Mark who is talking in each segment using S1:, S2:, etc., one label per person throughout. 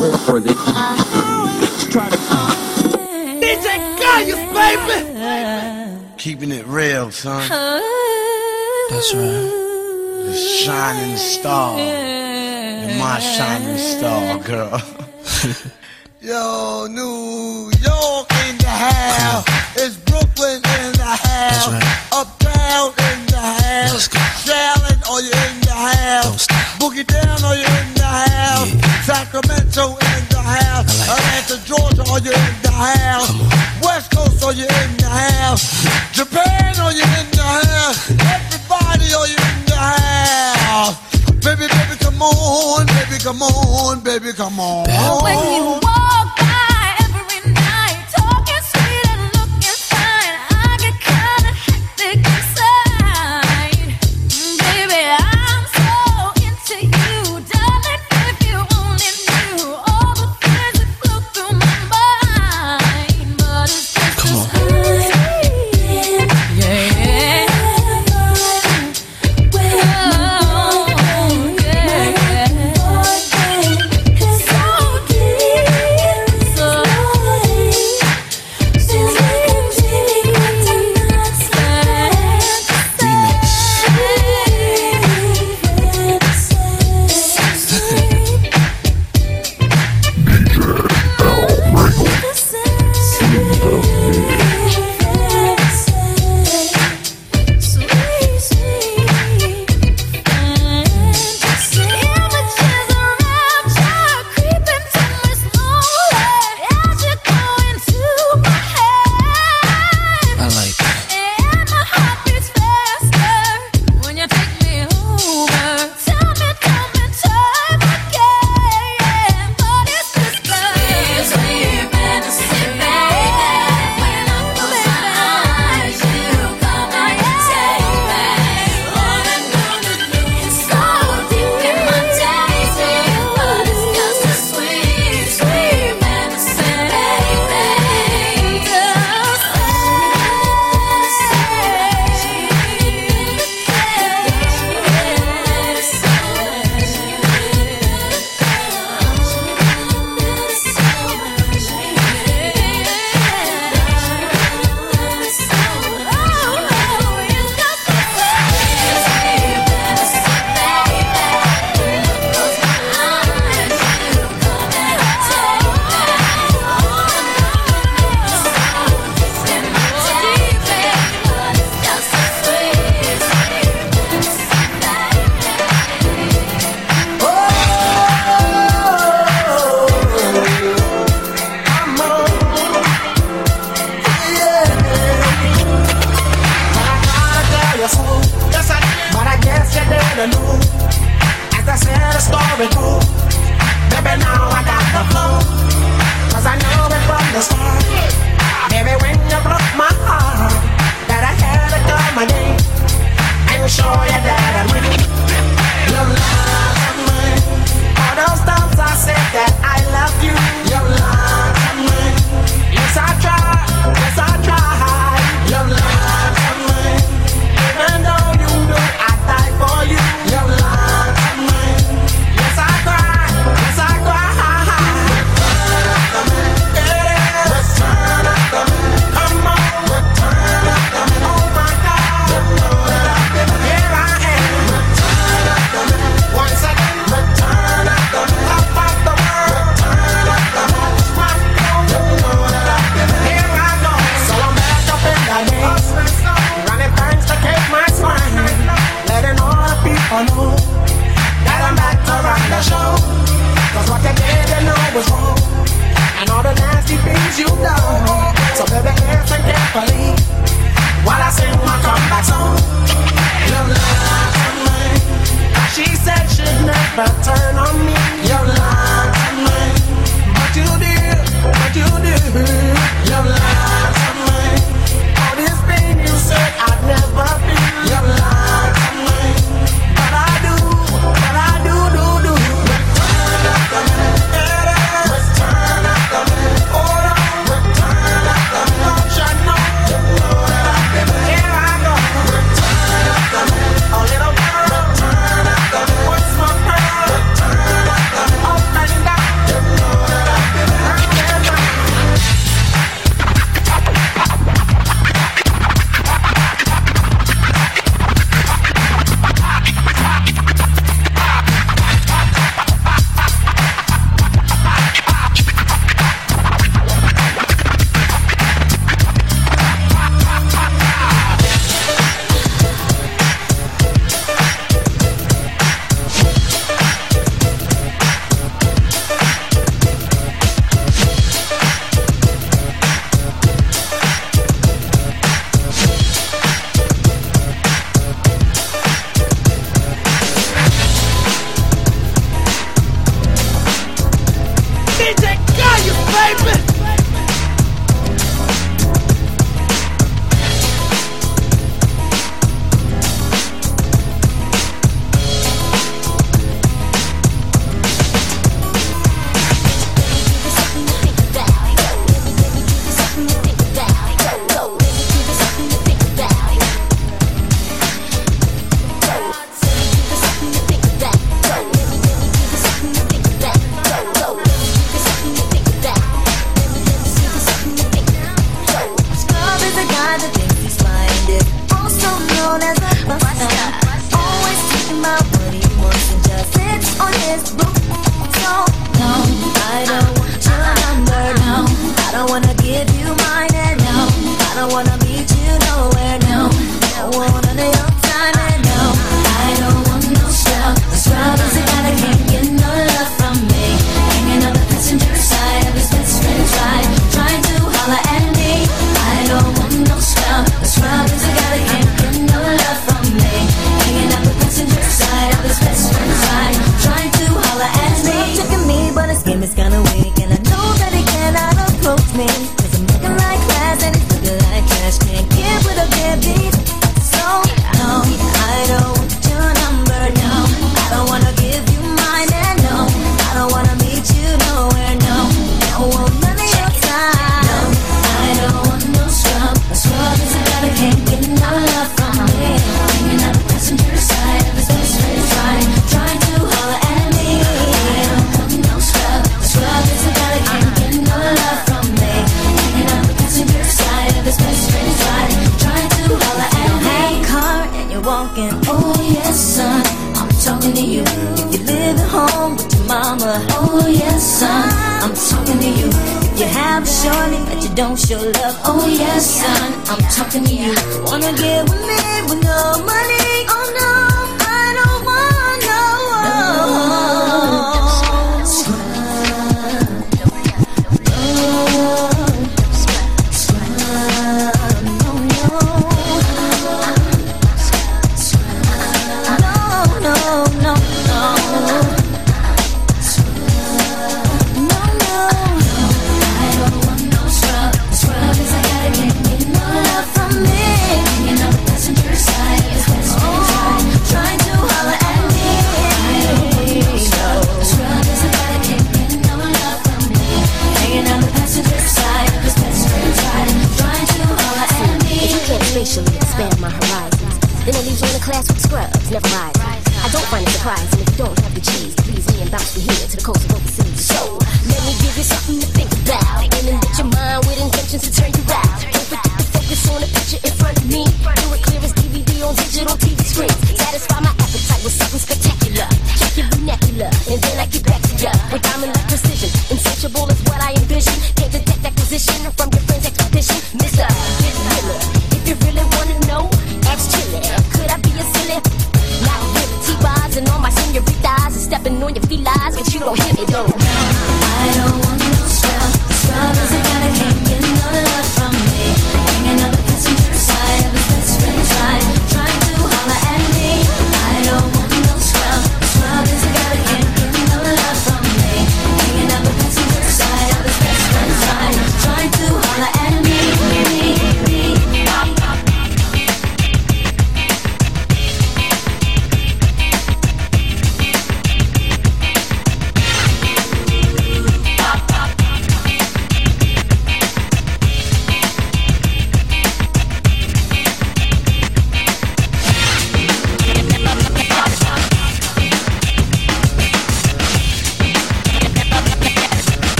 S1: for this. Try to.
S2: DJ Gaius, baby! Keeping it real, son.
S3: That's right.
S2: The shining star. You're my shining star, girl. Yo, New York in the house. It's Brooklyn in the house.
S3: Right.
S2: Uptown in the house. Shaolin, are you in the house? Boogie down, are you in the house? Sacramento in the house. Atlanta, Georgia, are you in the house? West Coast, are you in the house? Japan, are you in the house? Everybody, are you in the house? Baby, baby, come on, baby, come on, baby, come on.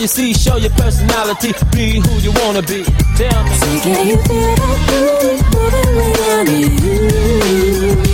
S4: you
S5: see, show
S4: your personality, be who you wanna be. Tell me. So can you feel that heat moving around you?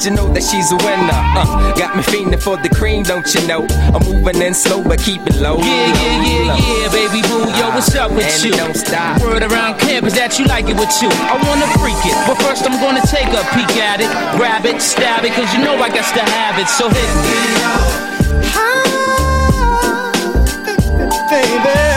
S6: Cause you
S7: know that she's a winner. Uh, got me feeling for the cream, don't you know? I'm moving in slow, but keep it low.
S8: Yeah, yeah, yeah, low. yeah, baby boo. Yo, uh, what's up with
S7: and
S8: you?
S7: Don't stop.
S8: Word around camp is that you like it with you. I wanna freak it, but first I'm gonna take a peek at it. Grab it, stab it, cause you know I got to have it. So hit me
S6: up. Baby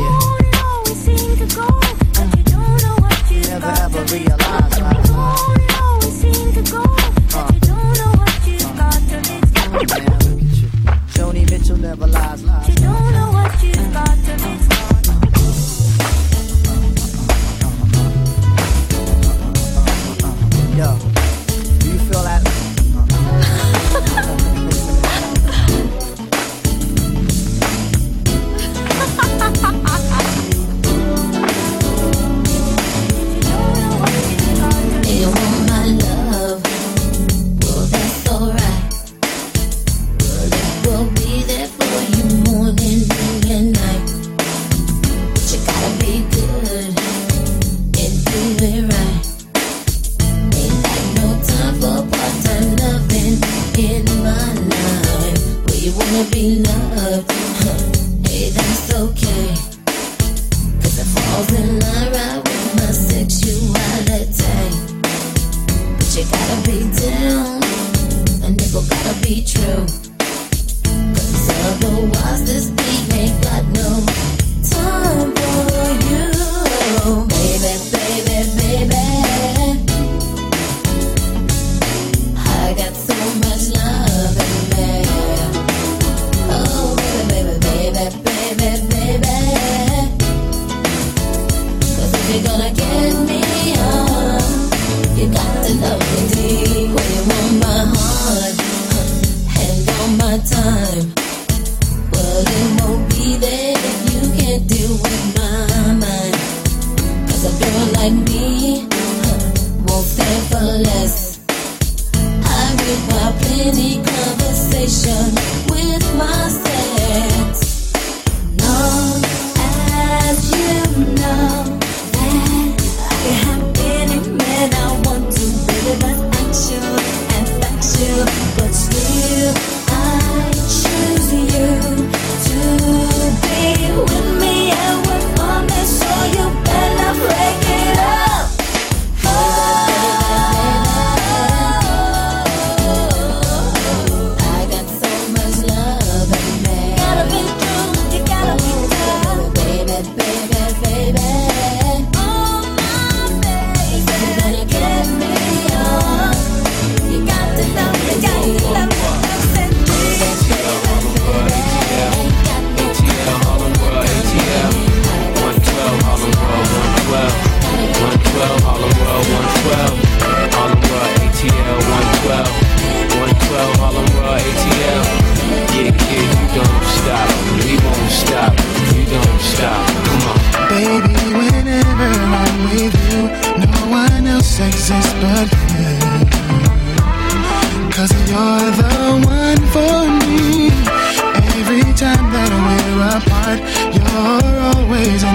S6: Yeah. Never
S9: ever realize,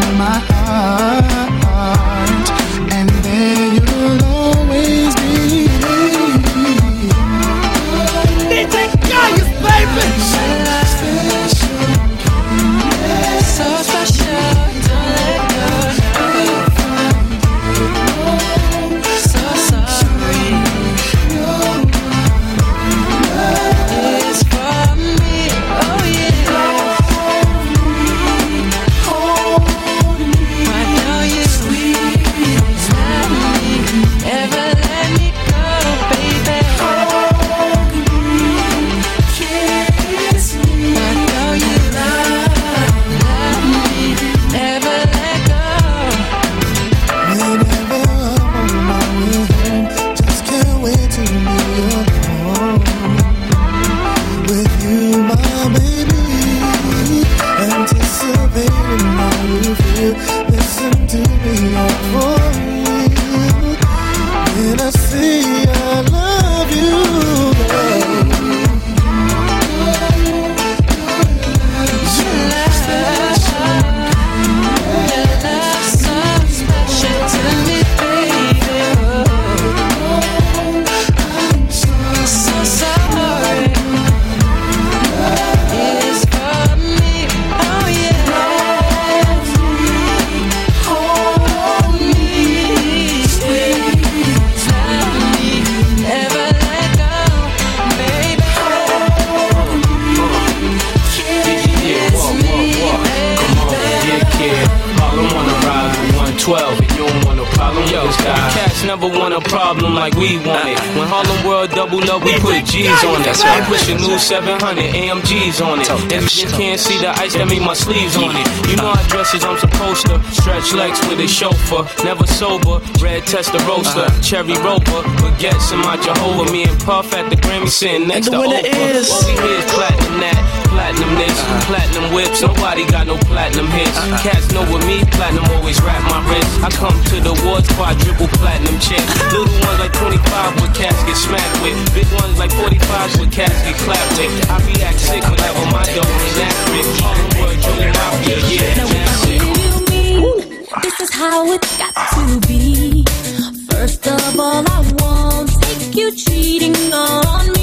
S3: in my heart. You can't
S8: see the ice that made my sleeves on it. You know I dress as I'm supposed to. Stretch legs with a chauffeur. Never sober. Red test the roaster. Cherry Roper. Baguettes in my Jehovah. Me and Puff at the Grammy sitting next
S10: and the
S8: to
S10: winner
S8: Oprah.
S10: Is...
S8: What we platinum that platinum this, uh -huh. platinum whips. Nobody got no platinum hits. Uh -huh. Cats know with me, platinum always wrap my wrist. I come to the quadruple platinum. Little ones like 25 with cats get smacked with. Big ones like 45 with cats get clapped with. I react sick whenever my is accurate.
S4: This is how it got to be. Of all I won't take you cheating
S11: on me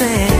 S11: dancing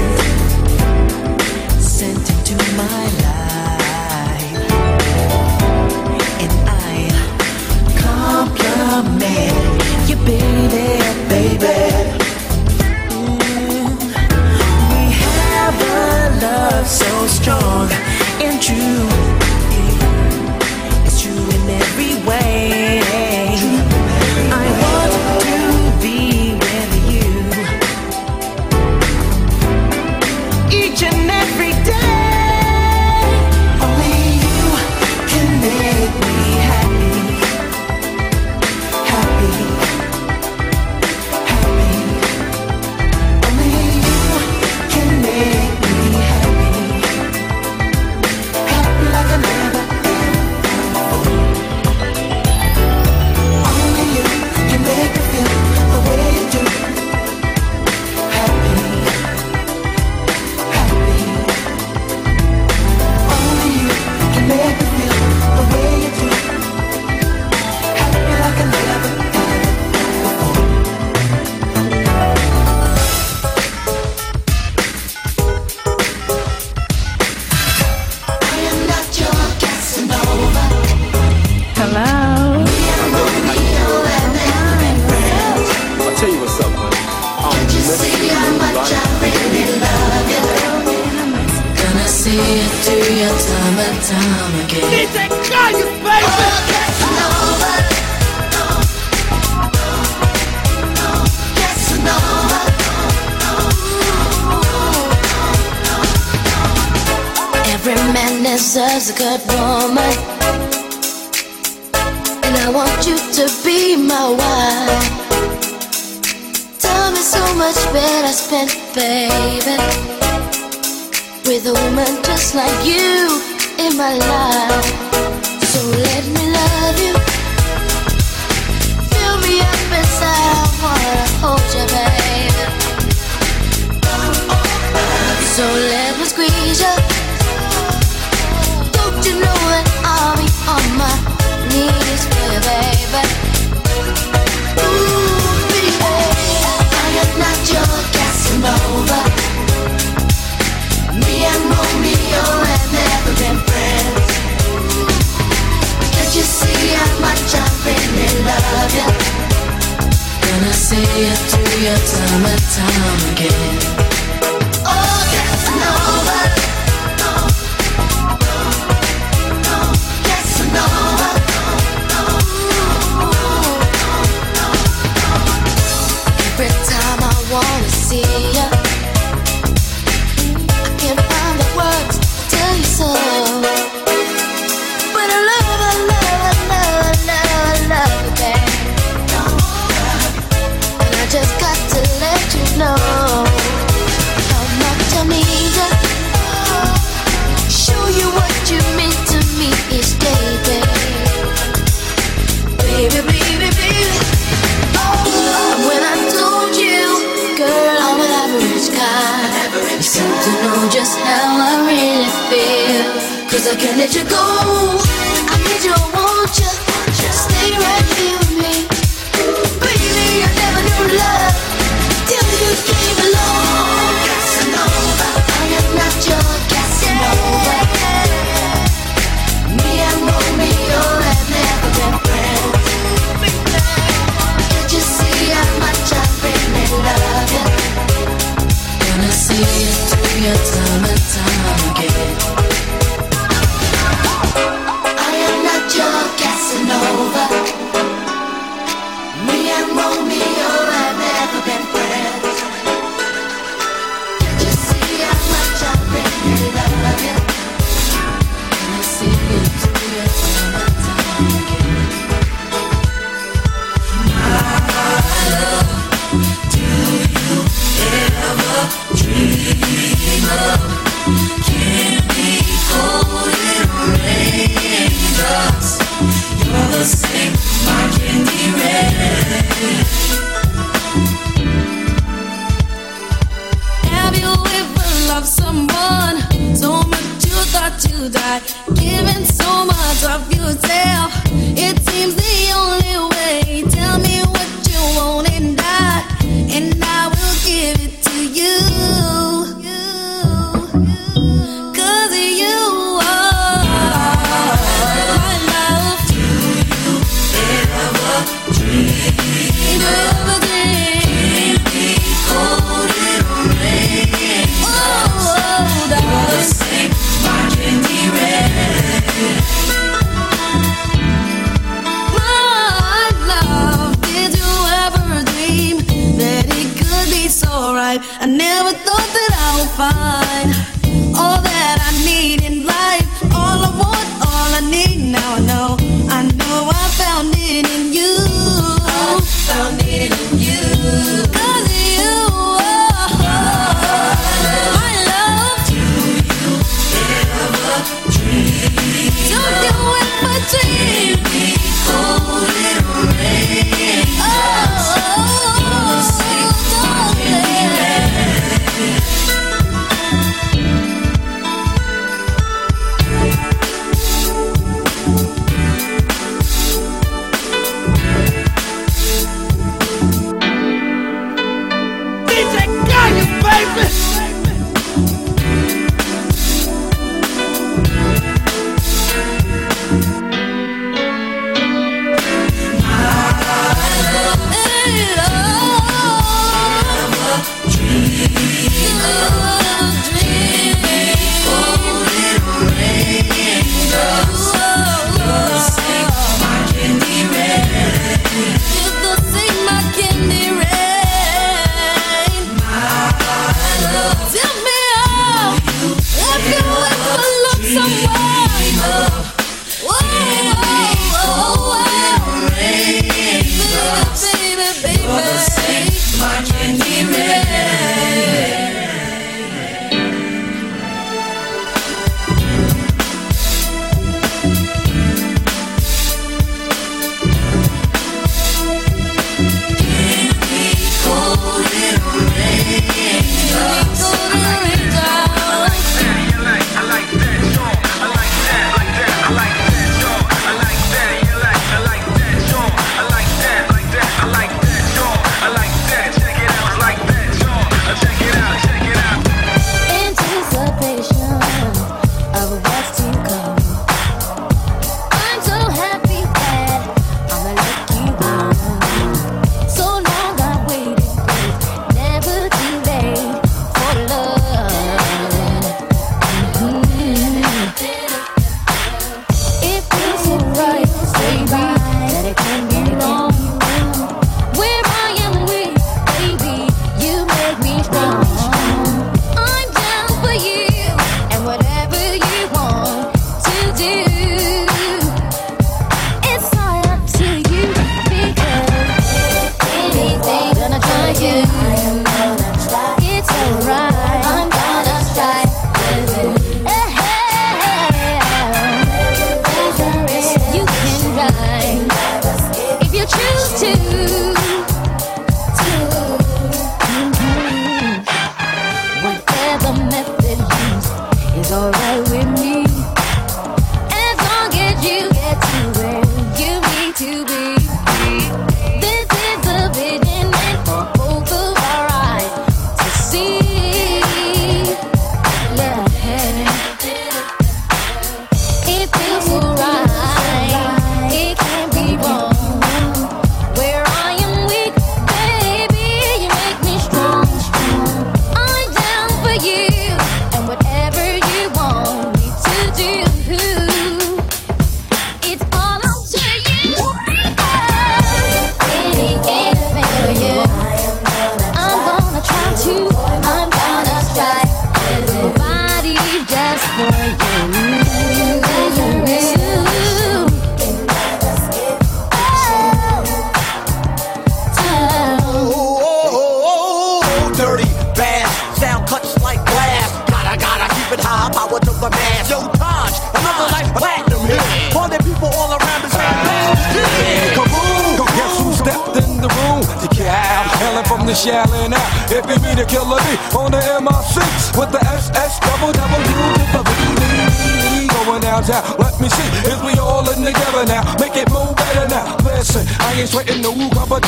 S11: Memphis.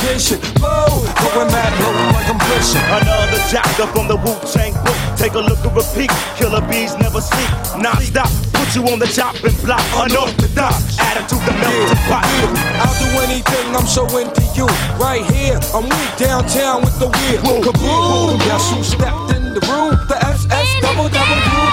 S11: dedication. Whoa, going mad, blowing like I'm pushing.
S12: Another chapter from the Wu Tang book. Take a look or a peek. Killer bees never sleep. Non stop, put you on the chopping block. Oh, Unorthodox attitude that melts the pot.
S11: I'll do anything, I'm so into you. Right here, I'm weak downtown with the weird. Kaboom! Guess who stepped in the room? The SS double double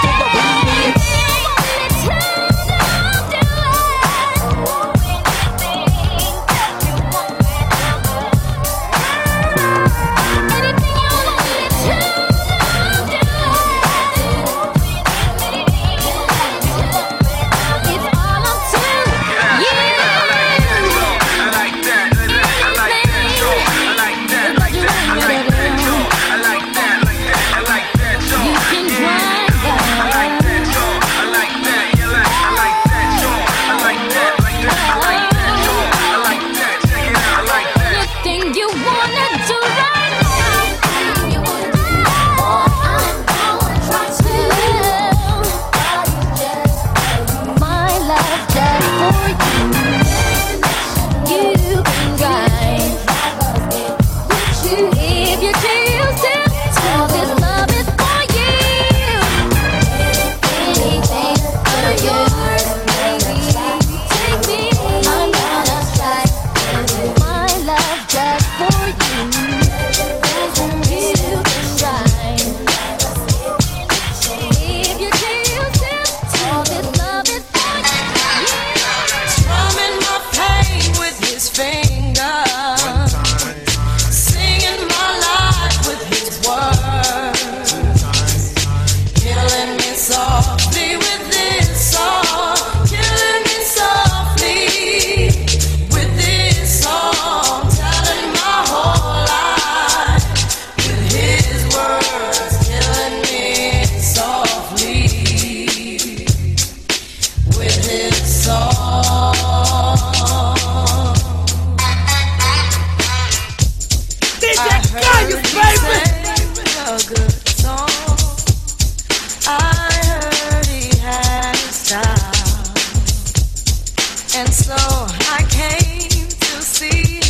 S4: I
S3: came to
S13: see.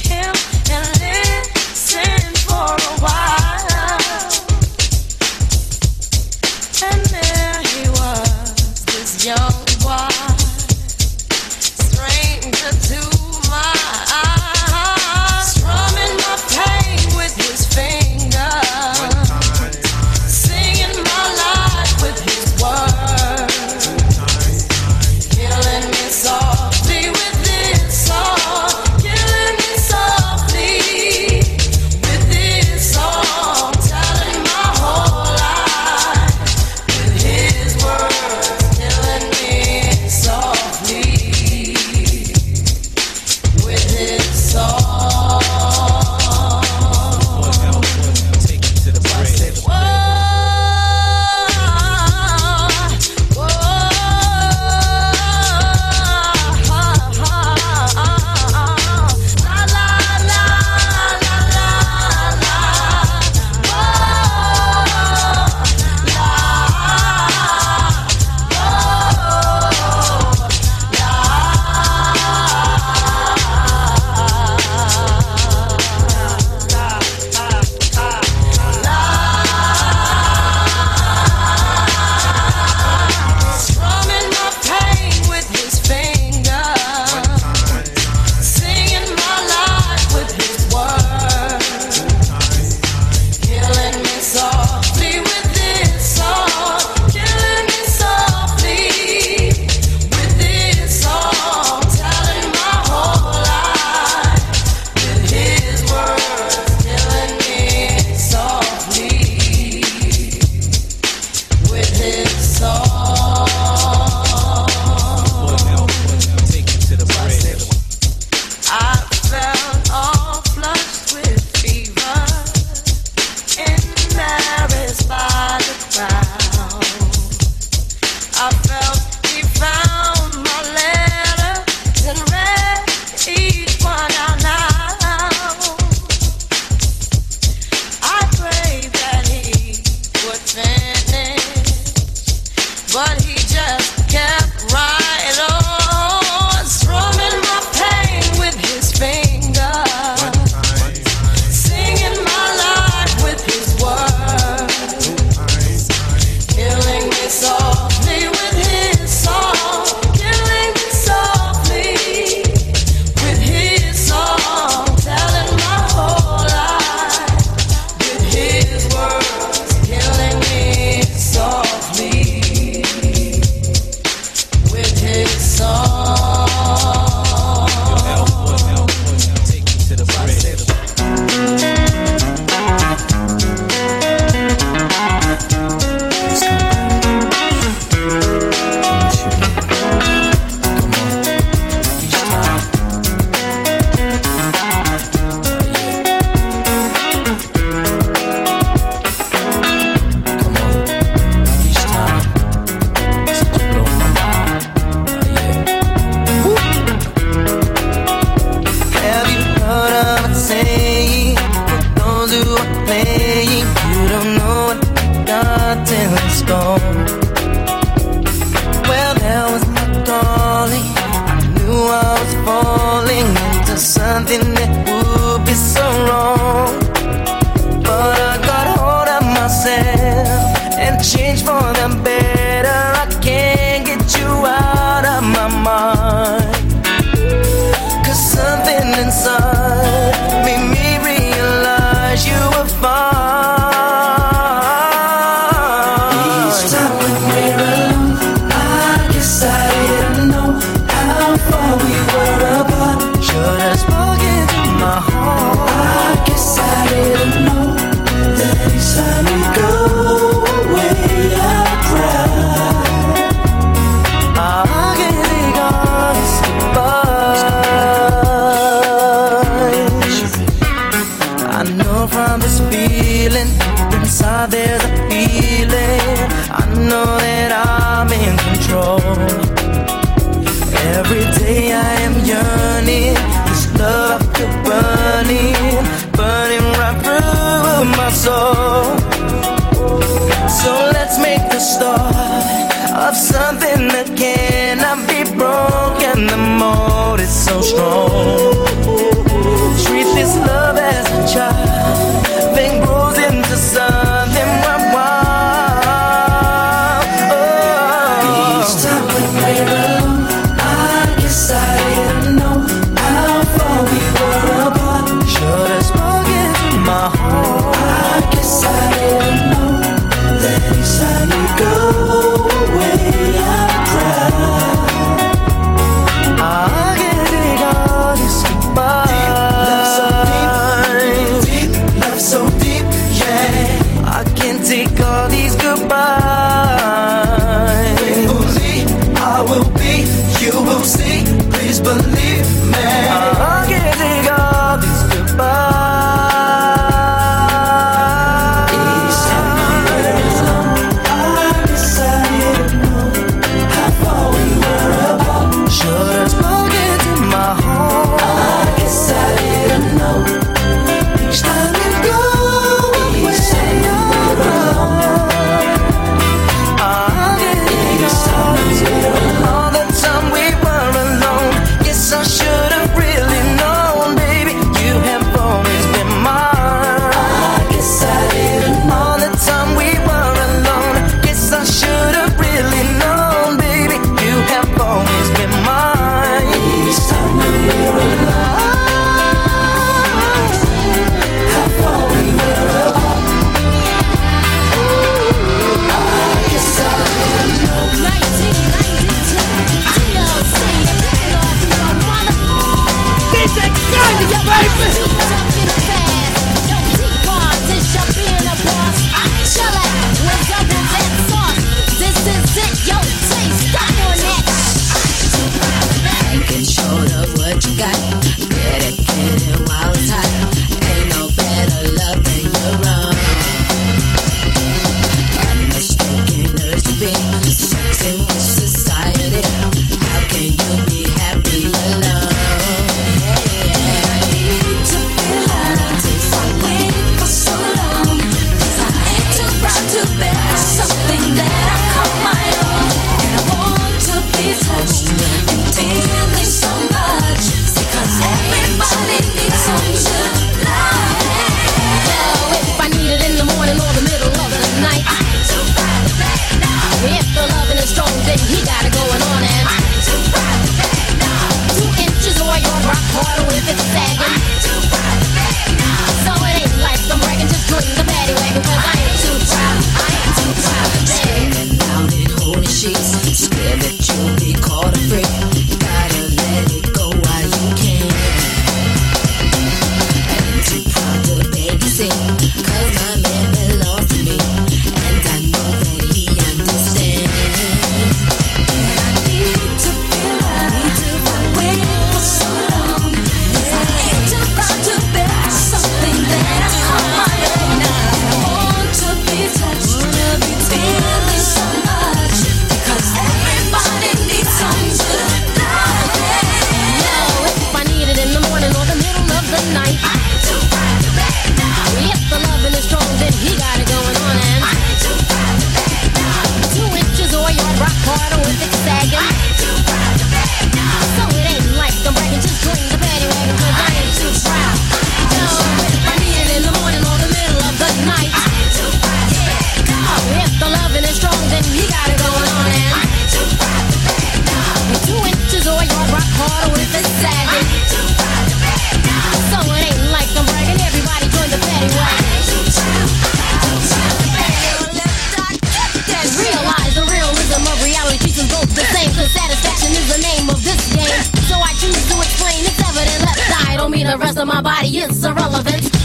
S13: Body is irrelevant.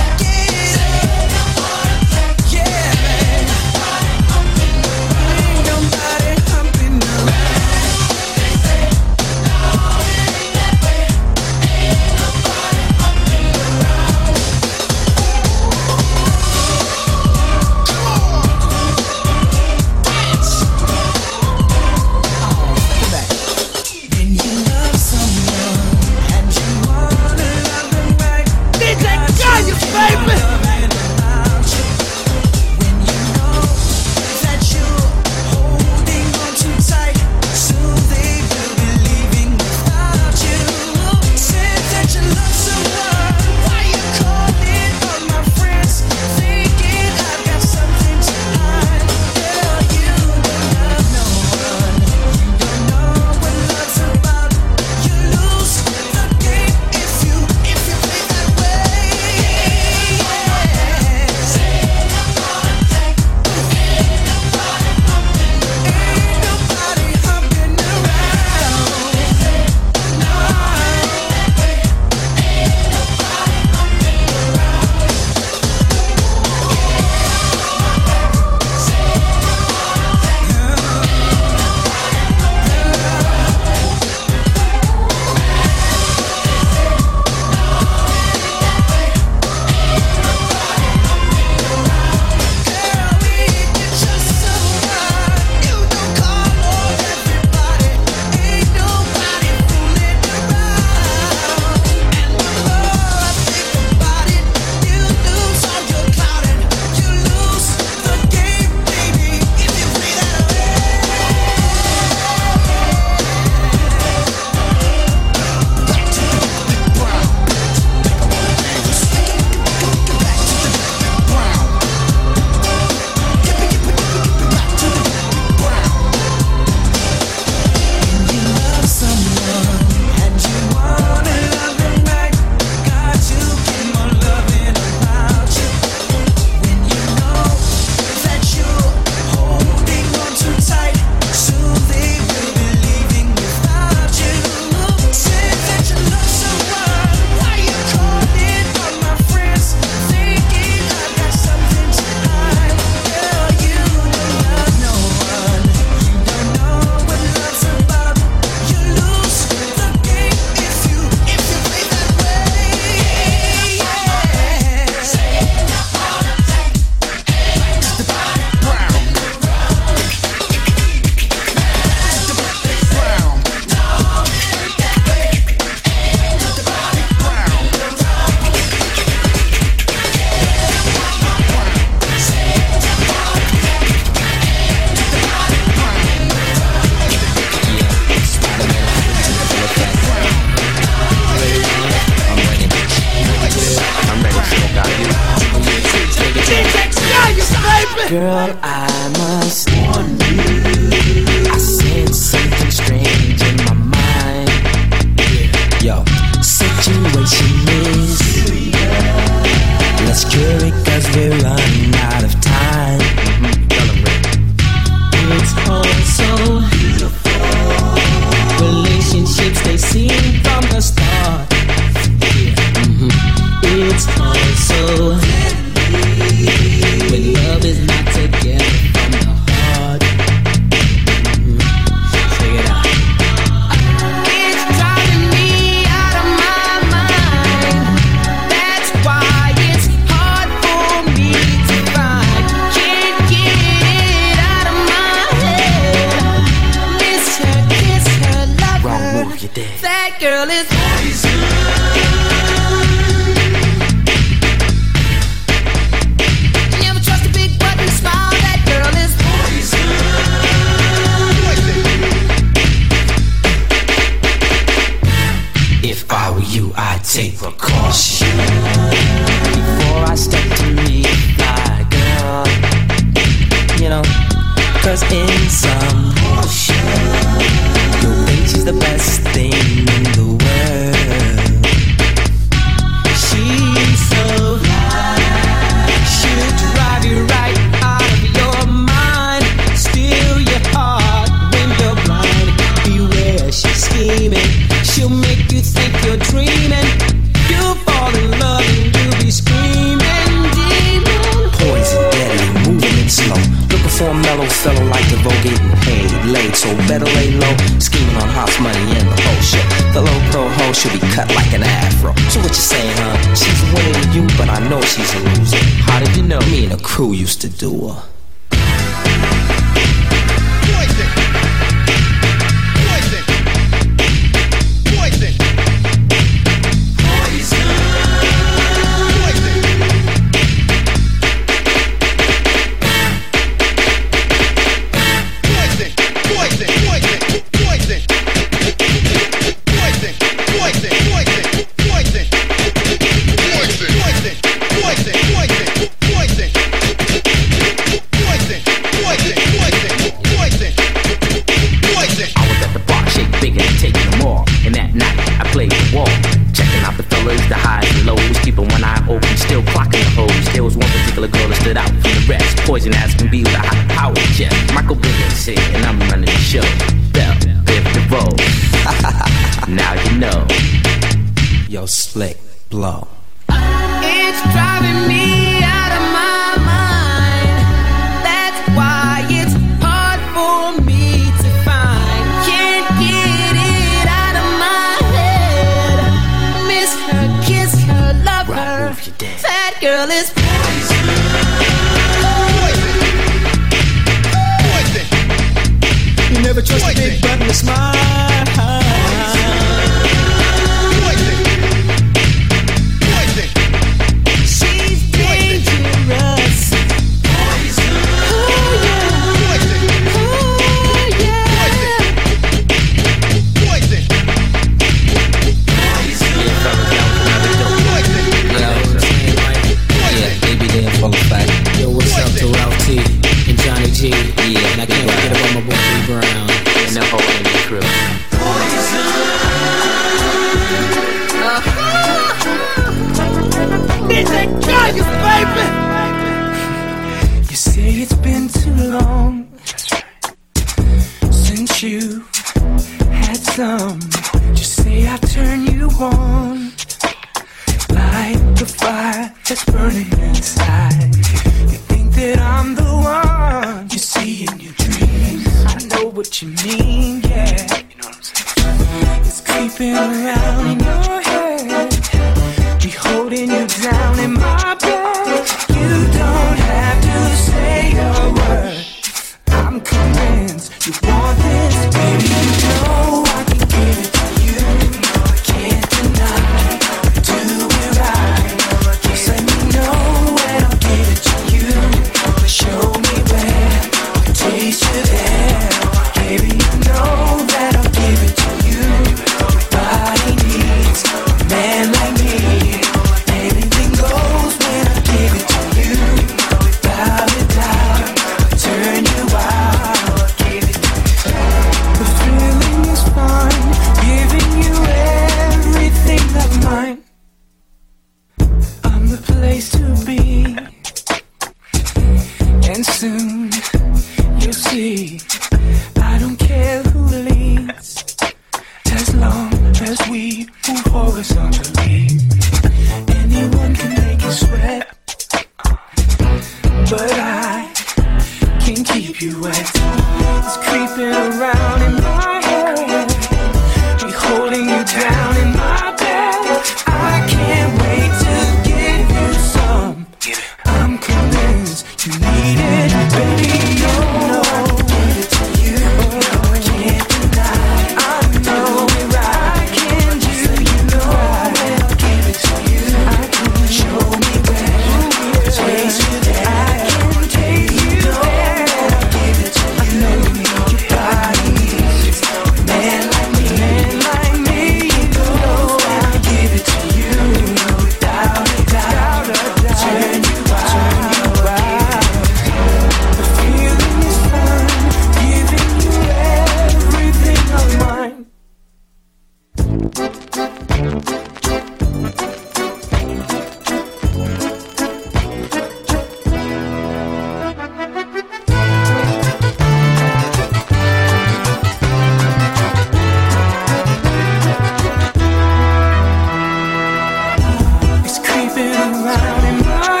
S14: Creeping around in my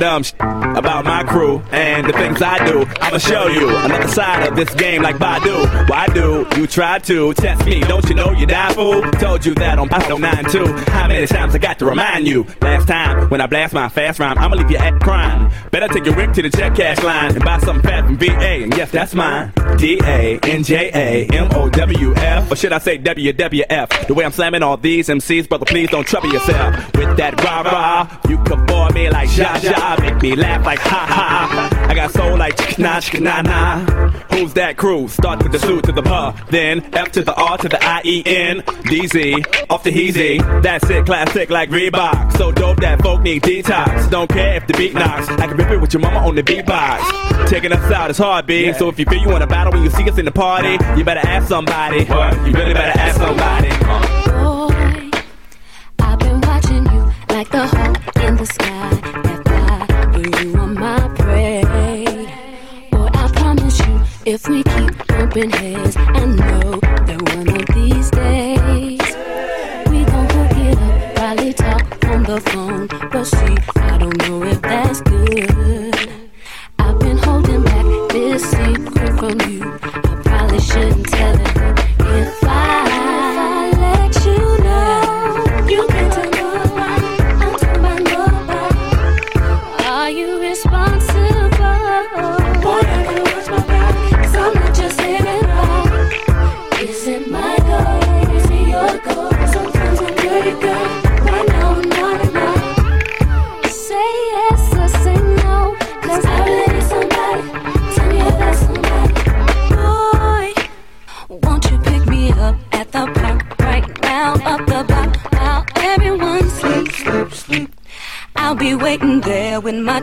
S15: dumb sh- about my crew and the things I do. I'ma show you another side of this game like Badu. Why do you try to test me? Don't you know you die fool? Told you that on Pop 92. How many times I got to remind you? Last time when I blast my fast rhyme, I'ma leave you at crime. Better take your Rick to the check cash line and buy something fat from VA. And yes, that's mine. D A N J A M O W F. Or should I say WWF? The way I'm slamming all these MCs, brother, please don't trouble yourself with that rah rah. You could bore me like ja ja, make me laugh like ha ha. I got soul like chikna chikna na. Who's that crew? Start with the suit to the pa, then F to the R to the I E N D Z off the heezy. That's it, classic like Reebok. So dope that folk need detox. Don't care if the beat knocks. I can rip it with your mama on the beatbox. Taking us out is hard, B. So if you feel you want to battle when you see us in the party, you better ask somebody. What? You really better ask somebody.
S4: Boy, I've been watching you like the hawk in the sky that fly when you are my prey. Boy, I promise you, if we keep bumping heads, with my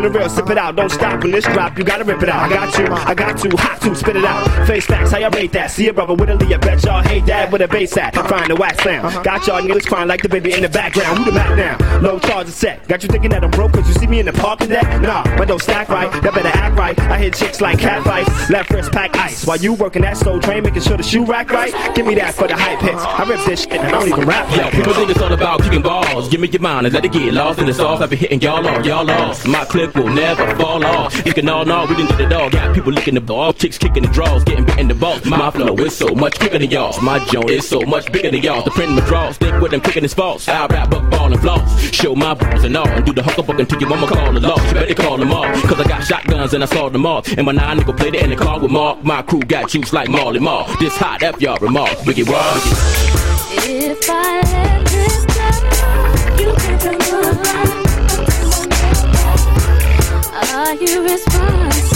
S12: On the real, sip it out. Don't stop when this drop. You gotta rip it out. I got you, I got you, hot to, spit it out. Face facts, how y'all rate that? See a brother with a Lee, I bet y'all hate that with a bass at. Find the wax sound. Uh-huh. Got y'all niggas crying like the baby in the background. Who the Mac now? Low charges set. Got you thinking that I'm broke cause you see me in the parking today? Nah, but don't stack right. That better act right. I hit chicks like cat fights. Left wrist pack ice. While you working that slow train, making sure the shoe rack right. Give me that for the hype hits. I rip this shit and I don't even rap.
S16: Yo, people think it's all about kicking balls. Give me your mind and let it get lost in the sauce. I've been hitting y'all off, y'all off. My clip will never fall off. You can all know we done did it all. Got people licking the ball, chicks kicking the draws, getting bit in the balls. My flow is so much quicker than y'all's. My joint is so much bigger than y'all's. The print my draws, stick with them kicking his false. I rap up ball and floss. Show my balls and all. And do the huckle buck until your mama call the law. You better call them all. Cause I got shotguns and I saw them all. And my nine nigga played it in the car with Mark. My crew got juice like Marley Marl. This hot F y'all remark. Biggie Wall.
S3: If I let this go, you can tell nobody. Are you responsible?